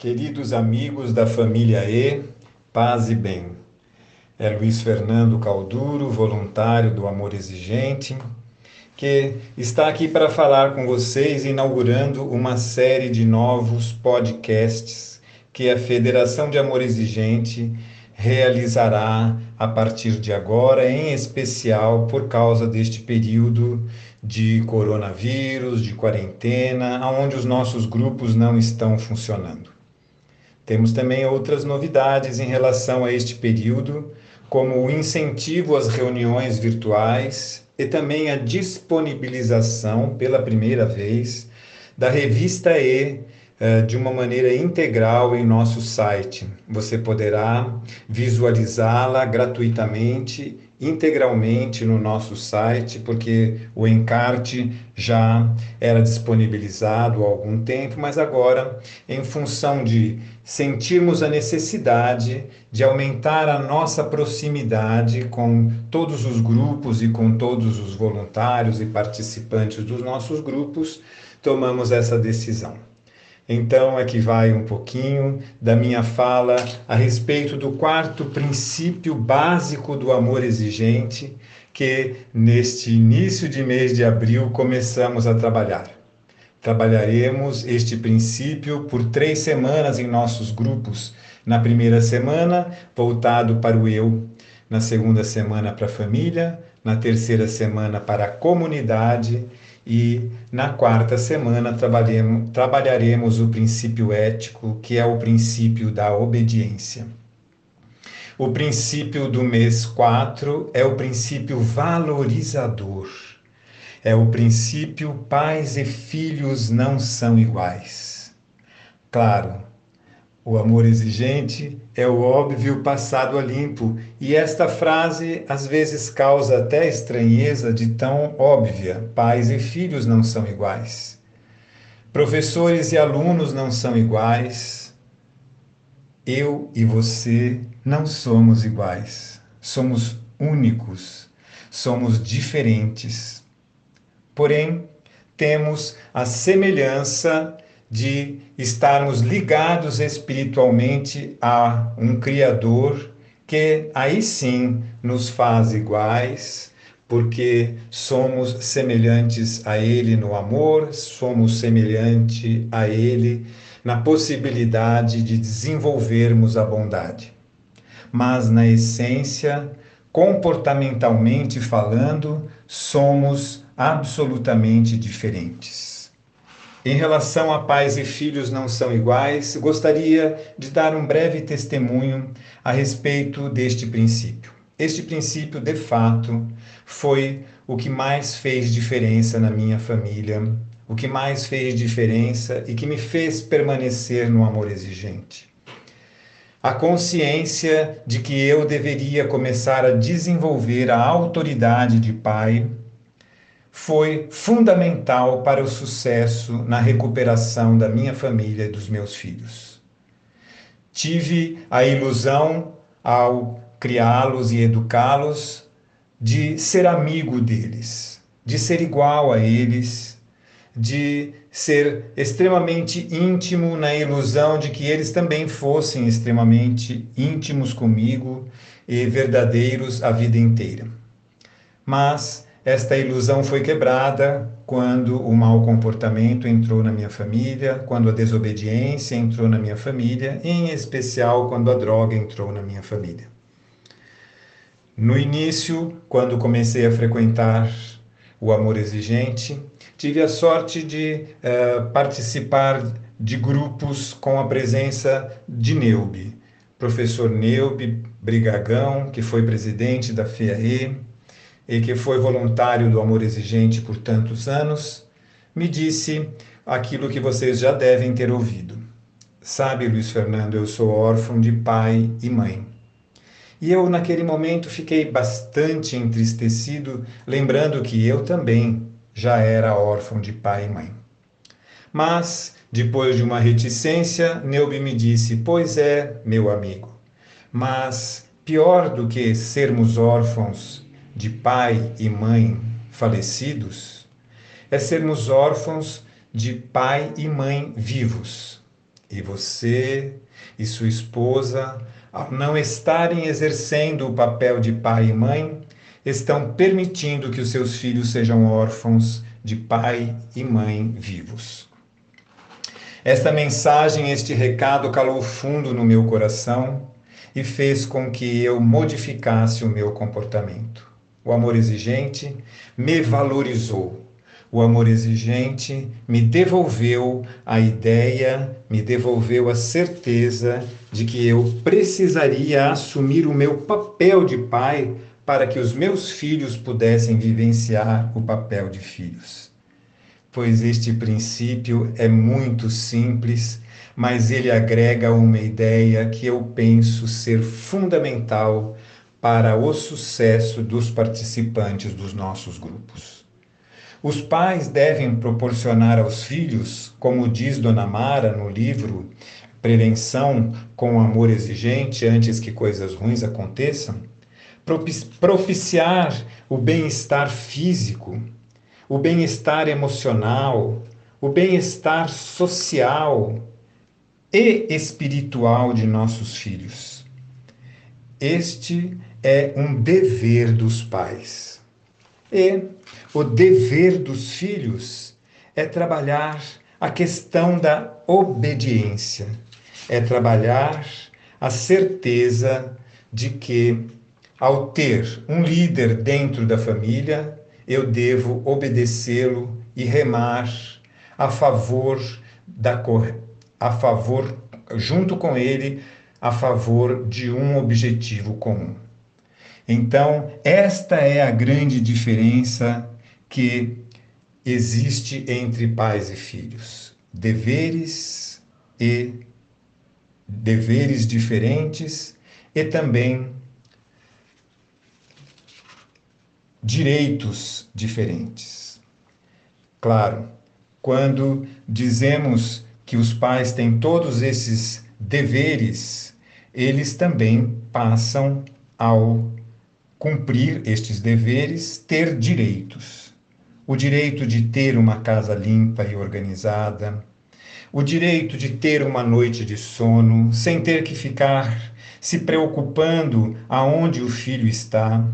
Queridos amigos da família E, paz e bem. É Luiz Fernando Calduro, voluntário do Amor Exigente, que está aqui para falar com vocês, inaugurando uma série de novos podcasts que a Federação de Amor Exigente realizará a partir de agora, em especial por causa deste período de coronavírus, de quarentena, onde os nossos grupos não estão funcionando. Temos também outras novidades em relação a este período, como o incentivo às reuniões virtuais e também a disponibilização, pela primeira vez, da revista E eh, de uma maneira integral em nosso site. Você poderá visualizá-la gratuitamente integralmente no nosso site, porque o encarte já era disponibilizado há algum tempo, mas agora, em função de sentirmos a necessidade de aumentar a nossa proximidade com todos os grupos e com todos os voluntários e participantes dos nossos grupos, tomamos essa decisão. Então, aqui vai um pouquinho da minha fala a respeito do quarto princípio básico do amor exigente, que neste início de mês de abril começamos a trabalhar. Trabalharemos este princípio por três semanas em nossos grupos. Na primeira semana, voltado para o eu, na segunda semana, para a família, na terceira semana, para a comunidade e na quarta semana trabalharemos o princípio ético, que é o princípio da obediência. O princípio do mês 4 é o princípio valorizador. É o princípio pais e filhos não são iguais. Claro, o amor exigente é o óbvio passado a limpo, e esta frase às vezes causa até estranheza de tão óbvia. Pais e filhos não são iguais. Professores e alunos não são iguais. Eu e você não somos iguais. Somos únicos, somos diferentes. Porém, temos a semelhança de estarmos ligados espiritualmente a um Criador que aí sim nos faz iguais, porque somos semelhantes a Ele no amor, somos semelhantes a Ele na possibilidade de desenvolvermos a bondade. Mas na essência, comportamentalmente falando, somos absolutamente diferentes. Em relação a pais e filhos não são iguais, gostaria de dar um breve testemunho a respeito deste princípio. Este princípio, de fato, foi o que mais fez diferença na minha família, o que mais fez diferença e que me fez permanecer no amor exigente. A consciência de que eu deveria começar a desenvolver a autoridade de pai foi fundamental para o sucesso na recuperação da minha família e dos meus filhos. Tive a ilusão, ao criá-los e educá-los, de ser amigo deles, de ser igual a eles, de ser extremamente íntimo na ilusão de que eles também fossem extremamente íntimos comigo e verdadeiros a vida inteira. Mas esta ilusão foi quebrada quando o mau comportamento entrou na minha família, quando a desobediência entrou na minha família, em especial quando a droga entrou na minha família. No início, quando comecei a frequentar o amor exigente, tive a sorte de uh, participar de grupos com a presença de Neube, professor Neube Brigagão, que foi presidente da FIAE, e que foi voluntário do Amor Exigente por tantos anos, me disse aquilo que vocês já devem ter ouvido. Sabe, Luiz Fernando, eu sou órfão de pai e mãe. E eu, naquele momento, fiquei bastante entristecido, lembrando que eu também já era órfão de pai e mãe. Mas, depois de uma reticência, Neubi me disse: Pois é, meu amigo, mas pior do que sermos órfãos de pai e mãe falecidos é sermos órfãos de pai e mãe vivos. E você e sua esposa, ao não estarem exercendo o papel de pai e mãe, estão permitindo que os seus filhos sejam órfãos de pai e mãe vivos. Esta mensagem, este recado calou fundo no meu coração e fez com que eu modificasse o meu comportamento. O amor exigente me valorizou. O amor exigente me devolveu a ideia, me devolveu a certeza de que eu precisaria assumir o meu papel de pai para que os meus filhos pudessem vivenciar o papel de filhos. Pois este princípio é muito simples, mas ele agrega uma ideia que eu penso ser fundamental para o sucesso dos participantes dos nossos grupos. Os pais devem proporcionar aos filhos, como diz Dona Mara no livro Prevenção com Amor Exigente antes que coisas ruins aconteçam, propiciar o bem-estar físico, o bem-estar emocional, o bem-estar social e espiritual de nossos filhos. Este é um dever dos pais. E o dever dos filhos é trabalhar a questão da obediência, é trabalhar a certeza de que ao ter um líder dentro da família, eu devo obedecê-lo e remar a favor da a favor junto com ele a favor de um objetivo comum. Então, esta é a grande diferença que existe entre pais e filhos. Deveres e deveres diferentes e também direitos diferentes. Claro, quando dizemos que os pais têm todos esses deveres, eles também passam ao cumprir estes deveres ter direitos. O direito de ter uma casa limpa e organizada, o direito de ter uma noite de sono sem ter que ficar se preocupando aonde o filho está,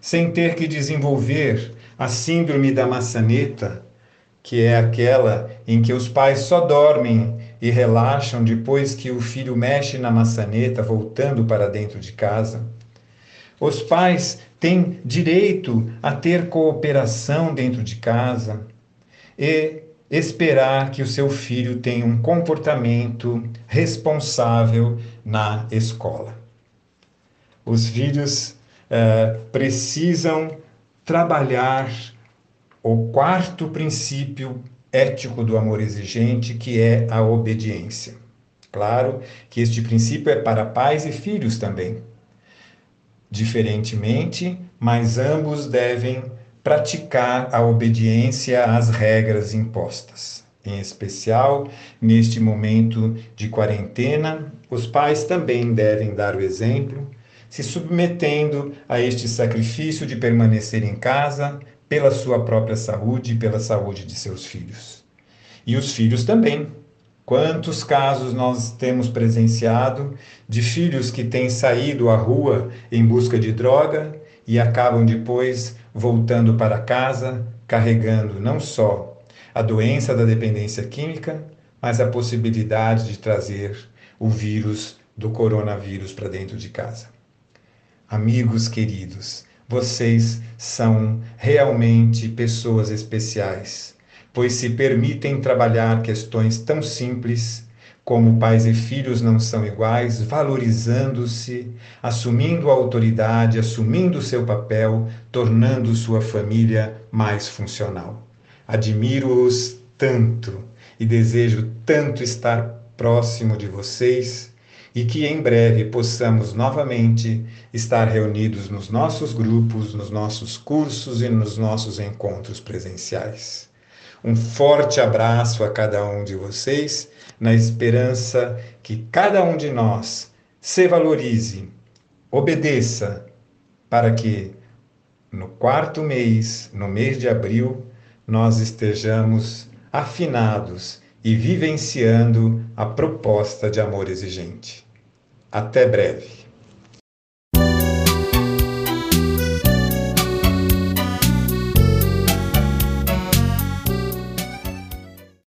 sem ter que desenvolver a síndrome da maçaneta, que é aquela em que os pais só dormem e relaxam depois que o filho mexe na maçaneta voltando para dentro de casa. Os pais têm direito a ter cooperação dentro de casa e esperar que o seu filho tenha um comportamento responsável na escola. Os filhos uh, precisam trabalhar o quarto princípio ético do amor exigente, que é a obediência. Claro que este princípio é para pais e filhos também. Diferentemente, mas ambos devem praticar a obediência às regras impostas. Em especial, neste momento de quarentena, os pais também devem dar o exemplo se submetendo a este sacrifício de permanecer em casa pela sua própria saúde e pela saúde de seus filhos. E os filhos também. Quantos casos nós temos presenciado de filhos que têm saído à rua em busca de droga e acabam depois voltando para casa carregando não só a doença da dependência química, mas a possibilidade de trazer o vírus do coronavírus para dentro de casa. Amigos queridos, vocês são realmente pessoas especiais, pois se permitem trabalhar questões tão simples como pais e filhos não são iguais, valorizando-se, assumindo a autoridade, assumindo seu papel, tornando sua família mais funcional. Admiro-os tanto e desejo tanto estar próximo de vocês e que em breve possamos novamente estar reunidos nos nossos grupos, nos nossos cursos e nos nossos encontros presenciais. Um forte abraço a cada um de vocês, na esperança que cada um de nós se valorize, obedeça, para que no quarto mês, no mês de abril, nós estejamos afinados e vivenciando a proposta de amor exigente. Até breve.